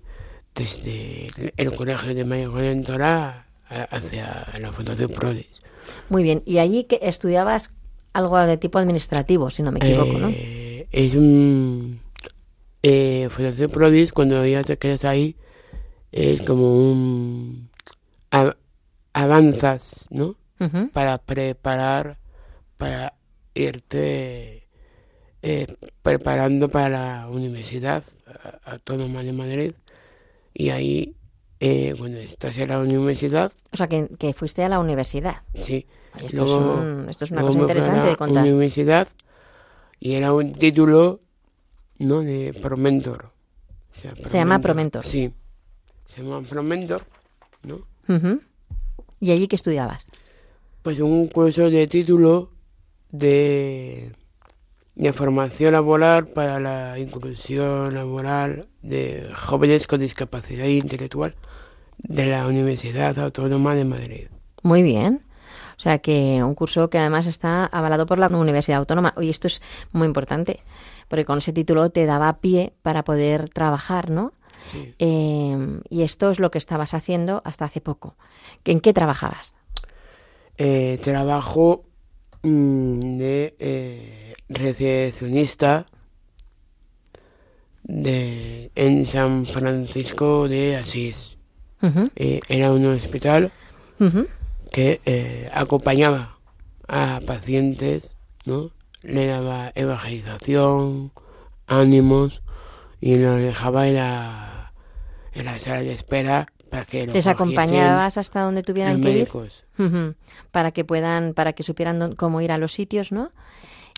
desde el, colegio de María Conentora hacia la Fundación Prodis. Muy bien, y allí que estudiabas algo de tipo administrativo, si no me equivoco, ¿no? Eh, es un... Eh, Fundación Prodis, cuando ya te quedas ahí, es como un... a- avanzas, ¿no? Para preparar, para irte eh, preparando para la Universidad a- Autónoma de Madrid. Y ahí, eh, cuando estás en la universidad, O sea, que, que fuiste a la universidad. sí. Esto, Luego- es, un- esto es una cosa interesante de contar. universidad y era un título, ¿no? De Promentor. O sea, Se llama Promentor. Sí. Se llama Promentor, ¿no? ¿Y allí qué estudiabas? Pues un curso de título de, de formación laboral para la inclusión laboral de jóvenes con discapacidad intelectual de la Universidad Autónoma de Madrid. Muy bien. O sea que un curso que además está avalado por la Universidad Autónoma. Oye, esto es muy importante, porque con ese título te daba pie para poder trabajar, ¿no? Sí. Eh, y esto es lo que estabas haciendo hasta hace poco. ¿En qué trabajabas? Eh, trabajo mm, de eh, recepcionista de, en San Francisco de Asís. Eh, era un hospital que acompañaba a pacientes, ¿no? Le daba evangelización, ánimos y lo dejaba en la, en la sala de espera para que Les acompañabas hasta donde tuvieran que ir médicos. Ujú, para que puedan, para que supieran cómo ir a los sitios, ¿no?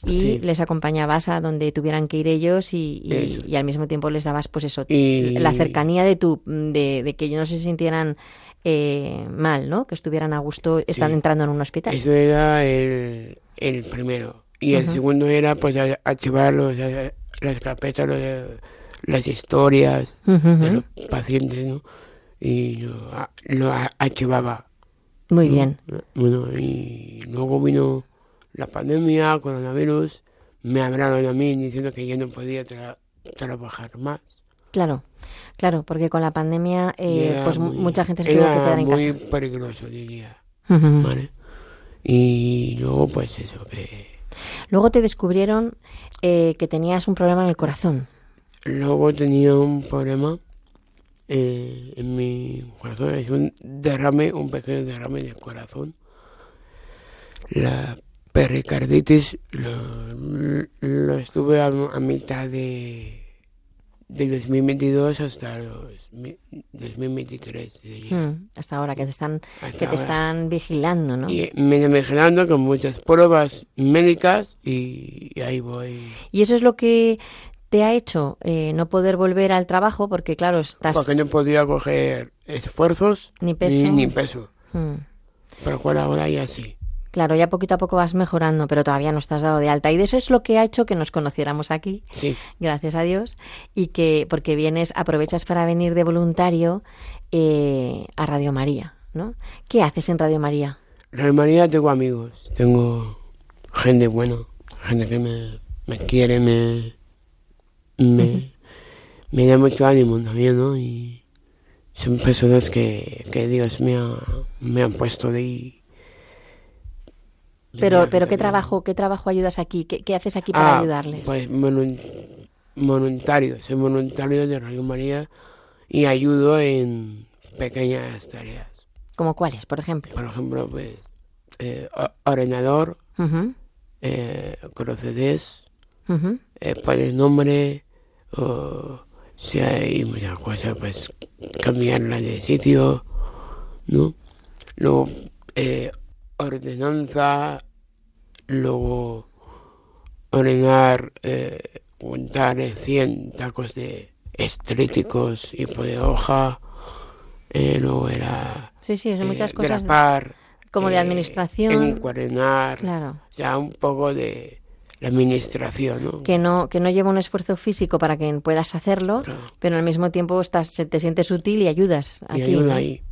Y Sí. les acompañabas a donde tuvieran que ir ellos y, y- al mismo tiempo les dabas, pues eso, Y- la cercanía de tu, de, de que ellos no se sintieran eh, mal, ¿no? Que estuvieran a gusto, están Sí. entrando en un hospital. Eso era el, el primero. Y el segundo era pues a- archivar los, las carpetas, los- las historias de los pacientes, ¿no? Y lo, a- lo a- archivaba. Muy ¿no? bien. Bueno, y luego vino la pandemia, coronavirus. Me hablaron a mí diciendo que yo no podía tra- trabajar más. Claro, claro, porque con la pandemia, eh, era pues mu- muy- mucha gente se tuvo que era quedar en muy casa. peligroso, diría. ¿vale? Y luego, pues eso, que Luego te descubrieron eh, que tenías un problema en el corazón. Luego tenía un problema eh, en mi corazón, es un derrame, un pequeño derrame del corazón. La pericarditis lo, lo estuve a, a mitad de, de 2022 hasta los mi- 2023. diría. Mm, hasta ahora que te están, Hasta que te ahora. están vigilando, ¿no? Y me he vigilando con muchas pruebas médicas y, y ahí voy. Y eso es lo que te ha hecho eh, no poder volver al trabajo porque, claro, estás... Porque no podía coger esfuerzos Ni peso. Ni, ni peso. Mm, Pero ahora ya sí. Claro, ya poquito a poco vas mejorando, pero todavía no estás dado de alta. Y de eso es lo que ha hecho que nos conociéramos aquí, Sí. gracias a Dios, y que porque vienes, aprovechas para venir de voluntario eh, a Radio María, ¿no? ¿Qué haces en Radio María? La María tengo amigos, tengo gente buena, gente que me, me quiere, me, me, me da mucho ánimo también, ¿no? Y son personas que, que Dios me ha, me han puesto de ahí. Pero, pero ¿qué trabajo, qué trabajo ayudas aquí? ¿Qué, qué haces aquí para Ah, ayudarles? Pues volun- voluntario, soy voluntario de Radio María y ayudo en pequeñas tareas. ¿Como cuáles, por ejemplo? Por ejemplo, pues, eh, ordenador, Ujú, eh, con CDs, ujú. eh, poner nombre, o si hay muchas cosas, pues cambiarla de sitio, ¿no? Luego, eh, ordenanza, luego ordenar, eh, juntar eh, 100 tacos de estríticos y de hoja, eh, luego era Sí, sí, son muchas eh, cosas grapar, como de eh, administración. encuadernar, Claro. o sea, un poco de la administración, ¿no? que no que no lleva un esfuerzo físico para que puedas hacerlo, Claro. pero al mismo tiempo estás te sientes útil y ayudas Y aquí. ayuda ¿no? ahí.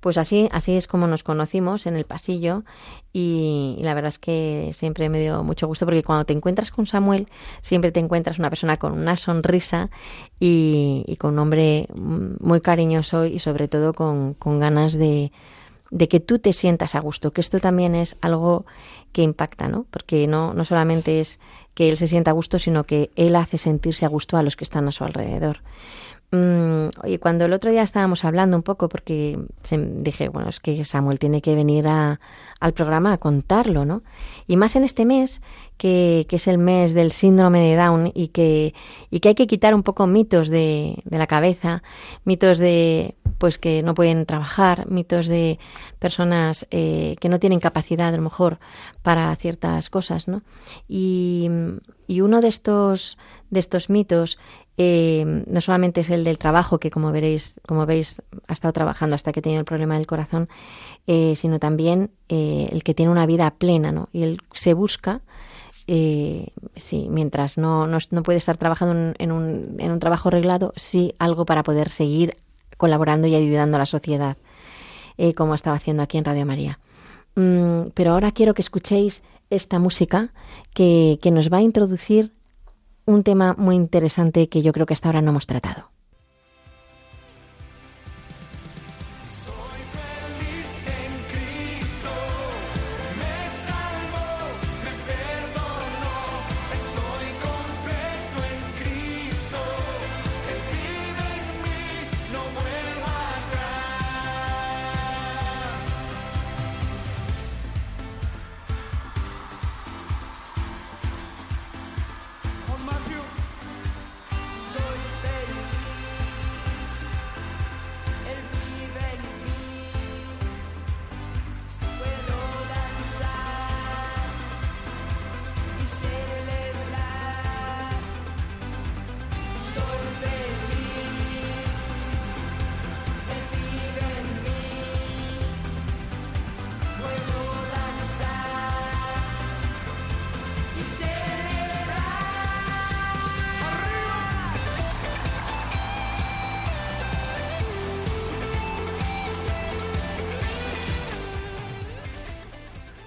Pues así, así es como nos conocimos en el pasillo y, la verdad es que siempre me dio mucho gusto porque cuando te encuentras con Samuel siempre te encuentras una persona con una sonrisa y, con un hombre muy cariñoso y sobre todo con, ganas de, de que tú te sientas a gusto, que esto también es algo que impacta, ¿no? Porque no, no solamente es que él se sienta a gusto, sino que él hace sentirse a gusto a los que están a su alrededor. Mm, oye, cuando el otro día estábamos hablando un poco, porque dije, bueno, es que Samuel tiene que venir al programa a contarlo, ¿no? Y más en este mes, que, es el mes del síndrome de Down y que, y que hay que quitar un poco mitos de, de la cabeza, mitos de pues que no pueden trabajar, mitos de personas eh, que no tienen capacidad a lo mejor para ciertas cosas, ¿no? Y, y uno de estos de estos mitos eh, no solamente es el del trabajo, que como veréis, como veis, ha estado trabajando hasta que tiene el problema del corazón, eh, sino también eh, el que tiene una vida plena, ¿no? Y él se busca, sí, mientras no, no, puede estar trabajando en, un, en un trabajo arreglado, sí algo para poder seguir colaborando y ayudando a la sociedad, como estaba haciendo aquí en Radio María. Mm, pero ahora quiero que escuchéis esta música que, que nos va a introducir un tema muy interesante que yo creo que hasta ahora no hemos tratado.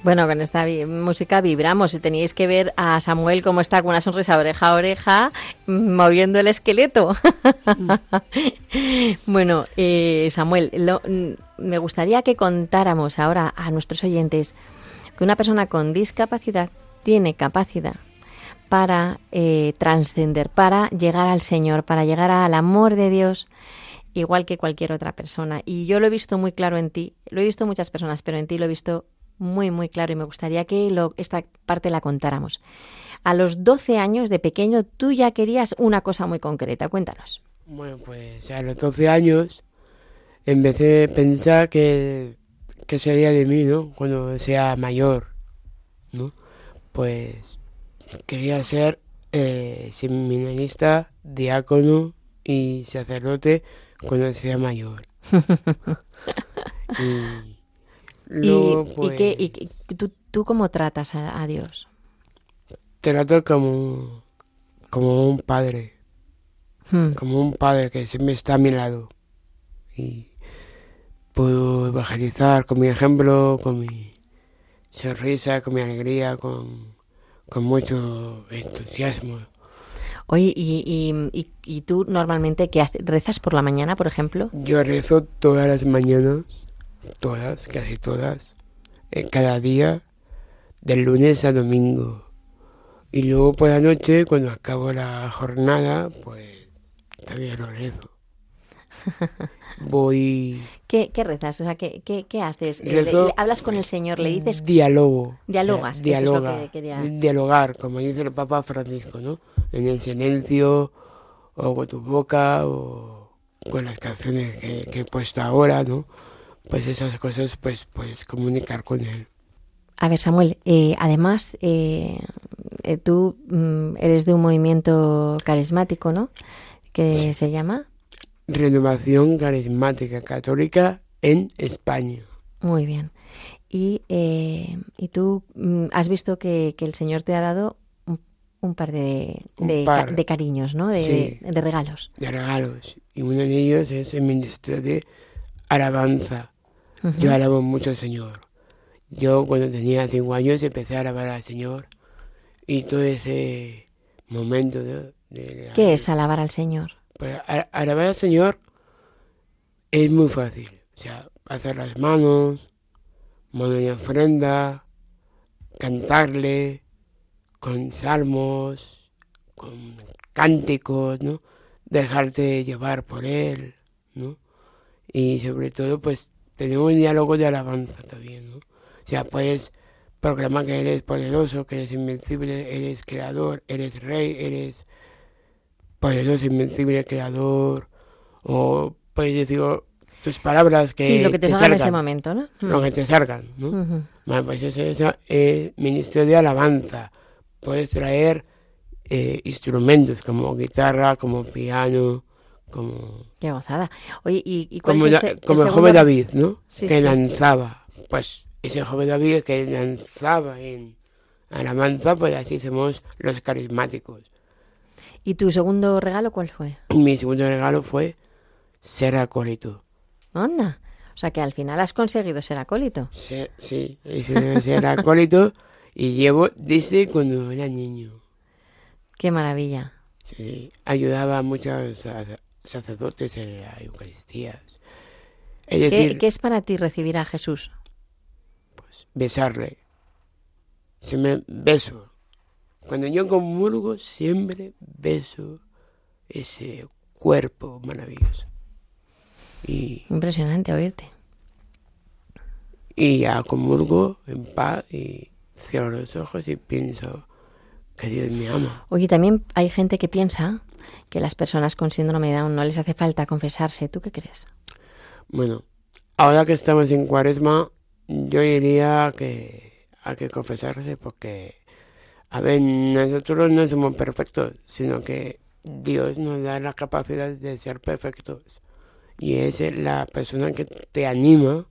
Bueno, con esta música vibramos. Si teníais que ver a Samuel cómo está con una sonrisa oreja a oreja, moviendo el esqueleto. [LAUGHS] bueno, eh, Samuel, me gustaría que contáramos ahora a nuestros oyentes que una persona con discapacidad tiene capacidad para eh, trascender, para llegar al Señor, para llegar al amor de Dios igual que cualquier otra persona. Y yo lo he visto muy claro en ti, lo he visto muchas personas, pero en ti lo he visto muy, muy claro y me gustaría que lo, esta parte la contáramos. A los 12 años de pequeño tú ya querías una cosa muy concreta. Cuéntanos. Bueno, pues a los 12 años empecé a pensar que, que sería de mí, ¿no? Cuando sea mayor, ¿no? Pues quería ser eh, seminarista, diácono y sacerdote cuando sea mayor. [LAUGHS] y, ¿Y, qué, y, pues tú, cómo tratas a, Dios? Trato como, como un padre. Hmm. Como un padre que siempre está a mi lado. Y puedo evangelizar con mi ejemplo, con mi sonrisa, con mi alegría, con, con mucho entusiasmo. Oye, ¿y, y, y, tú normalmente qué haces? ¿Rezas por la mañana, por ejemplo? Yo rezo todas las mañanas todas, casi todas, en cada día, del lunes a domingo. Y luego por la noche, cuando acabo la jornada, pues también lo rezo. [LAUGHS] Voy... ¿Qué, ¿Qué, rezas? O sea, ¿qué, qué, qué haces? ¿Hablas con el Señor? ¿Le dices...? Diálogo. Dialogas, dialoga, Dialogar, como dice el Papa Francisco, ¿no? En el silencio, o con tu boca, o con las canciones que, que he puesto ahora, ¿no? Pues esas cosas pues puedes comunicar con él. A ver, Samuel, eh, además eh, eh, tú mm, eres de un movimiento carismático, ¿no? Que se llama Renovación Carismática Católica en España. Muy bien. Y, y tú mm, has visto que, el Señor te ha dado un, par, de, de, cariños, ¿no? De, de regalos. De regalos. Y uno de ellos es el Ministerio de Alabanza Yo alabo mucho al Señor. Yo cuando tenía cinco años empecé a alabar al Señor y todo ese momento de... de ¿Qué es alabar al Señor? Pues a- alabar al Señor es muy fácil. O sea, hacer las manos, mano de ofrenda, cantarle con salmos, con cánticos, ¿no? Dejarte llevar por Él, ¿no? Y sobre todo, pues, tener un diálogo de alabanza también, ¿no? O sea, puedes proclamar que eres poderoso, que eres invencible, eres creador, eres rey, eres poderoso, invencible, creador, o puedes decir tus palabras que sí, lo que te, salga en ese salgan, momento, ¿no? Lo que te salgan, ¿no? Bueno, pues ese es el ministerio de alabanza. Puedes traer eh, instrumentos como guitarra, como piano, como, Qué gozada. Oye, ¿y, y como, es el como el joven David, ¿no? Sí, que sí. lanzaba. Pues ese joven David que lanzaba en alabanza, pues así somos los carismáticos. ¿Y tu segundo regalo cuál fue? Mi segundo regalo fue ser acólito. Anda. O sea que al final has conseguido ser acólito. Sí, hice ser acólito y llevo desde cuando era niño. Qué maravilla. Sí, ayudaba a muchos sac- sacerdotes en las Eucaristías. Es ¿Qué, decir, qué es para ti recibir a Jesús? besarle. Se me beso. Cuando yo comulgo, siempre beso ese cuerpo maravilloso. Y, Impresionante oírte. y ya comulgo en paz y cierro los ojos y pienso que Dios me ama. Oye, también hay gente que piensa que las personas con síndrome de Down no les hace falta confesarse. ¿Tú qué crees? Bueno, ahora que estamos en cuaresma, yo diría que hay que confesarse porque, a ver, nosotros no somos perfectos, sino que Dios nos da la capacidad de ser perfectos. Y es la persona que te anima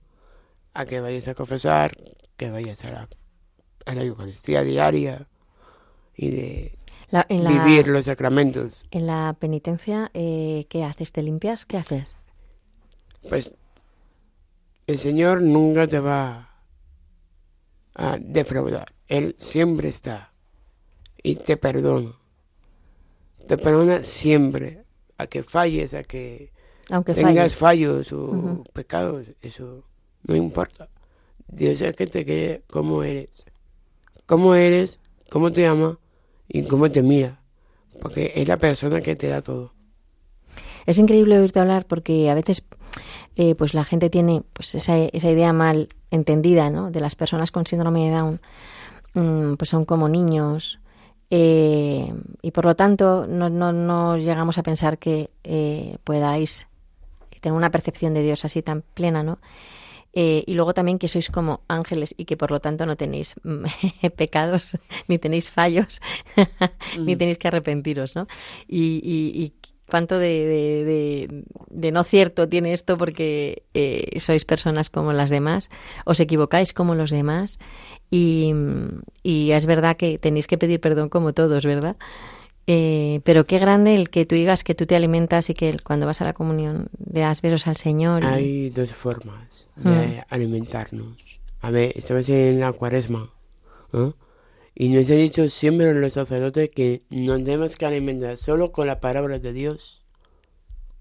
a que vayas a confesar, que vayas a la, a la Eucaristía diaria y de La- en, la, vivir los sacramentos. en la penitencia, eh, ¿qué haces? ¿Te limpias? ¿Qué haces? pues el Señor nunca te va a defraudar. Él siempre está y te perdona. Te perdona siempre. A que falles, a que Aunque tengas falles. fallos o pecados, eso no importa. Dios es que te quiere como eres. Cómo eres, cómo te ama y cómo te mira. Porque es la persona que te da todo. Es increíble oírte hablar porque a veces eh, pues la gente tiene pues esa, esa idea mal entendida ¿no? de las personas con síndrome de Down. Mm, pues son como niños eh, y por lo tanto no, no, no llegamos a pensar que eh, podáis tener una percepción de Dios así tan plena, ¿no? Eh, y luego también que sois como ángeles y que por lo tanto no tenéis [LAUGHS] pecados, ni tenéis fallos, [LAUGHS] ni Mm. tenéis que arrepentiros, ¿no? Y, y- y cuánto de, de- de- de no cierto tiene esto porque eh, sois personas como las demás, os equivocáis como los demás y, y es verdad que tenéis que pedir perdón como todos, ¿verdad? Eh, pero qué grande el que tú digas que tú te alimentas y que cuando vas a la comunión le das besos al Señor. y- Hay dos formas de alimentarnos. A ver, estamos en la cuaresma. ¿no? Y nos han dicho siempre los sacerdotes que nos tenemos que alimentar solo con la palabra de Dios.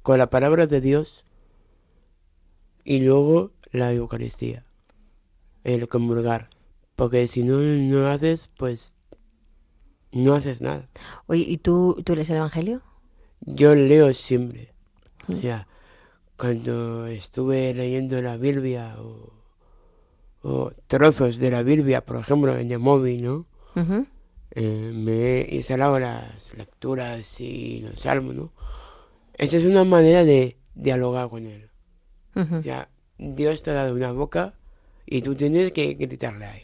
Con la palabra de Dios. Y luego la Eucaristía. El comulgar. Porque si no no haces, pues no haces nada. Oye, ¿y tú, tú lees el Evangelio? Yo leo siempre. O sea, cuando estuve leyendo la Biblia o, o trozos de la Biblia, por ejemplo, en el móvil, ¿no? Eh, me he instalado las lecturas y los salmos, ¿no? Esa es una manera de dialogar con él. Ujú. O sea, Dios te ha dado una boca y tú tienes que gritarle a él.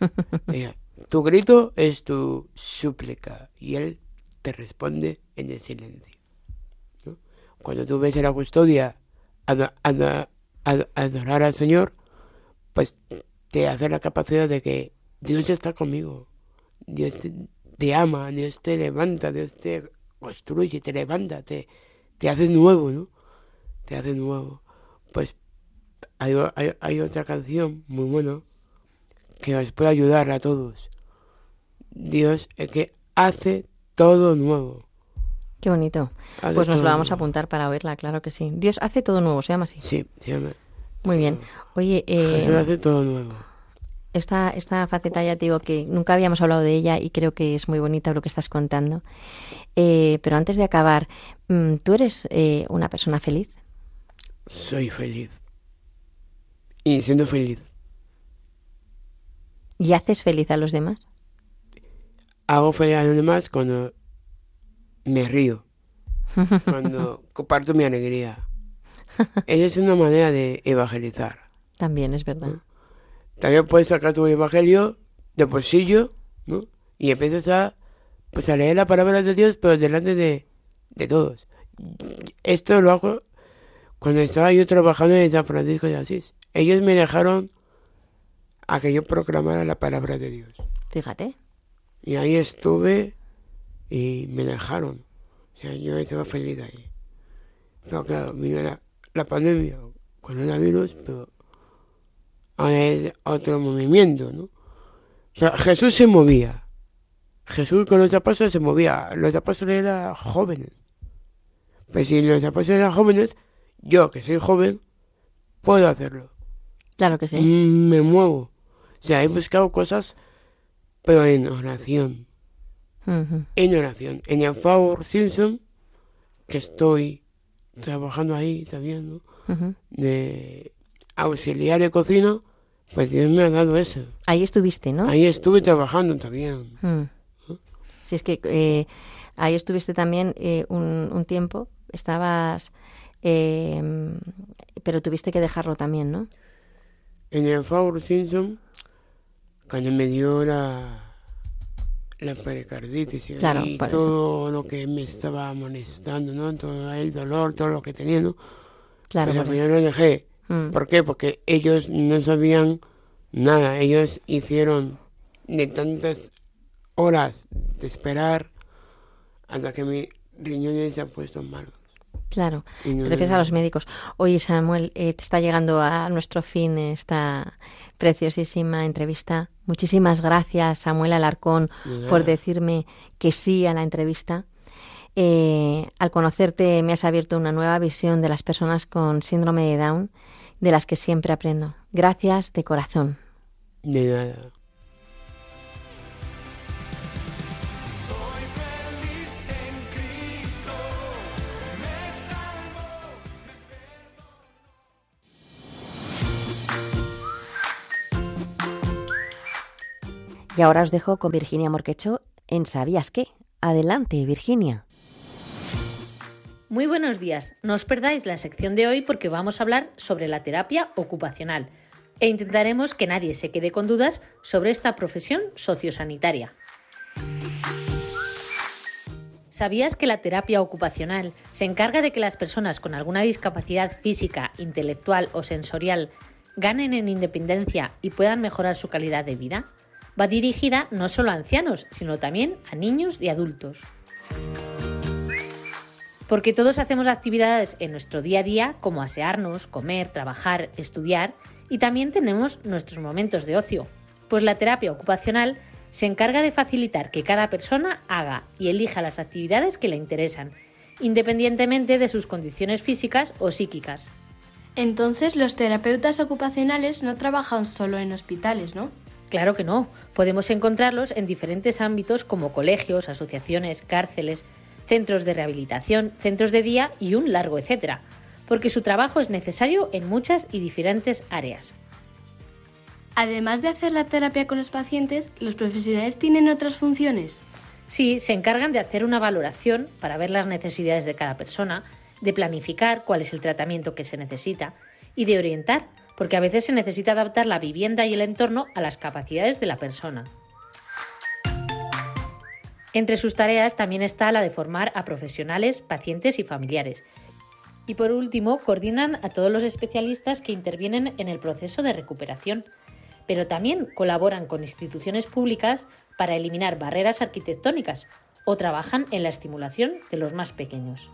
[LAUGHS] O sea, tu grito es tu súplica y él te responde en el silencio. Cuando tú ves a la custodia ado- adorar al Señor, pues te hace la capacidad de que Dios está conmigo. Dios te, ama, Dios te levanta, Dios te construye, te levanta, te, te hace nuevo, ¿no? Te hace nuevo. Pues hay, hay otra canción muy buena que os puede ayudar a todos. Dios es que hace todo nuevo. Qué bonito. Hace Pues nos lo vamos a apuntar para oírla, claro que sí. Dios hace todo nuevo, se llama así. Sí, se llama. Muy bien. Oye, eh, Jesús hace todo nuevo. esta, esta faceta ya te digo que nunca habíamos hablado de ella y creo que es muy bonita lo que estás contando. Eh, pero antes de acabar, mm, ¿tú eres eh, una persona feliz? Soy feliz. Y siendo feliz. ¿Y haces feliz a los demás? Hago feliz a los demás cuando me río. [LAUGHS] Cuando comparto mi alegría. Esa es una manera de evangelizar. También es verdad. También puedes sacar tu evangelio de bolsillo, ¿no? Y empiezas a, pues a leer la palabra de Dios, pero delante de, de todos. Esto lo hago cuando estaba yo trabajando en San Francisco de Asís. Ellos me dejaron a que yo proclamara la palabra de Dios. Fíjate. Y ahí estuve y me dejaron. O sea, yo estaba feliz ahí. Pero claro, vino la, la pandemia, coronavirus, pero ahora es otro movimiento, ¿no? O sea, Jesús se movía. Jesús con los apóstoles se movía. Los apóstoles eran jóvenes. Pues si los apóstoles eran jóvenes, yo que soy joven, puedo hacerlo. Claro que sí. Mm, Me muevo. O sea, he buscado cosas, pero en oración en oración. En el Favor Simpson, que estoy trabajando ahí también, ¿no? De auxiliar de cocina, pues Dios me ha dado eso. Ahí estuviste, ¿no? Ahí estuve trabajando también. Si es que eh, ahí estuviste también eh, un, un tiempo, estabas, eh, pero tuviste que dejarlo también, ¿no? En el Favor Simpson, cuando me dio la, la pericarditis y Claro, y por eso. todo lo que me estaba molestando, ¿no? Todo el dolor, todo lo que tenía, ¿no? Claro, Pues yo no dejé. Mm. ¿Por qué? Porque ellos no sabían nada. Ellos hicieron de tantas horas de esperar hasta que mi riñones se han puesto malos. Claro, te refieres a los médicos. Oye, Samuel, eh, te está llegando a nuestro fin esta preciosísima entrevista. Muchísimas gracias, Samuel Alarcón, por decirme que sí a la entrevista. Eh, al conocerte me has abierto una nueva visión de las personas con síndrome de Down, de las que siempre aprendo. Gracias de corazón. De nada. Y ahora os dejo con Virginia Morquecho en ¿Sabías qué? Adelante, Virginia. Muy buenos días. No os perdáis la sección de hoy porque vamos a hablar sobre la terapia ocupacional e intentaremos que nadie se quede con dudas sobre esta profesión sociosanitaria. ¿Sabías que la terapia ocupacional se encarga de que las personas con alguna discapacidad física, intelectual o sensorial ganen en independencia y puedan mejorar su calidad de vida? Va dirigida no solo a ancianos, sino también a niños y adultos. Porque todos hacemos actividades en nuestro día a día como asearnos, comer, trabajar, estudiar y también tenemos nuestros momentos de ocio. Pues la terapia ocupacional se encarga de facilitar que cada persona haga y elija las actividades que le interesan, independientemente de sus condiciones físicas o psíquicas. Entonces los terapeutas ocupacionales no trabajan solo en hospitales, ¿no? Claro que no, podemos encontrarlos en diferentes ámbitos como colegios, asociaciones, cárceles, centros de rehabilitación, centros de día y un largo etcétera, porque su trabajo es necesario en muchas y diferentes áreas. Además de hacer la terapia con los pacientes, los profesionales tienen otras funciones. Sí, se encargan de hacer una valoración para ver las necesidades de cada persona, de planificar cuál es el tratamiento que se necesita y de orientar, porque a veces se necesita adaptar la vivienda y el entorno a las capacidades de la persona. Entre sus tareas también está la de formar a profesionales, pacientes y familiares. Y por último, coordinan a todos los especialistas que intervienen en el proceso de recuperación, pero también colaboran con instituciones públicas para eliminar barreras arquitectónicas o trabajan en la estimulación de los más pequeños.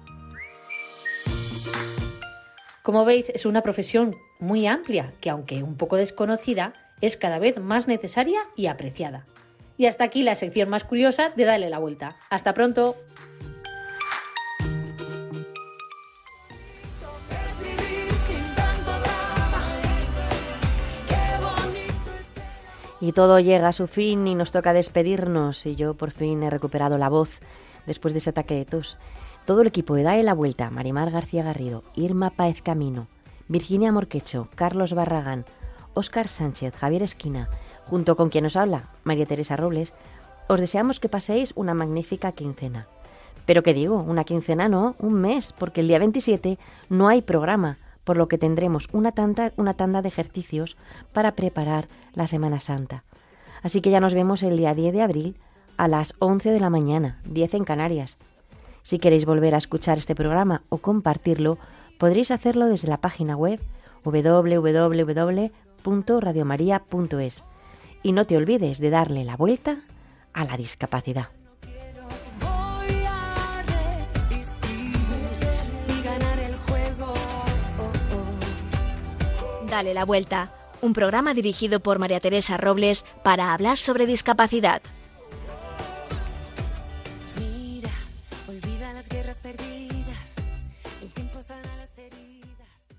Como veis, es una profesión muy amplia que, aunque un poco desconocida, es cada vez más necesaria y apreciada. Y hasta aquí la sección más curiosa de Dale la Vuelta. Hasta pronto. Y todo llega a su fin y nos toca despedirnos. Y yo por fin he recuperado la voz después de ese ataque de tos. Todo el equipo de Dale la Vuelta, Marimar García Garrido, Irma Páez Camino, Virginia Morquecho, Carlos Barragán, Óscar Sánchez, Javier Esquina, junto con quien os habla, María Teresa Robles, os deseamos que paséis una magnífica quincena. Pero que digo, una quincena no, un mes, porque el día 27 no hay programa, por lo que tendremos una tanda, una tanda de ejercicios para preparar la Semana Santa. Así que ya nos vemos el día 10 de abril a las 11 de la mañana, 10 en Canarias. Si queréis volver a escuchar este programa o compartirlo, podréis hacerlo desde la página web www.radiomaria.es. Y no te olvides de darle la vuelta a la discapacidad. Dale la vuelta, un programa dirigido por María Teresa Robles para hablar sobre discapacidad.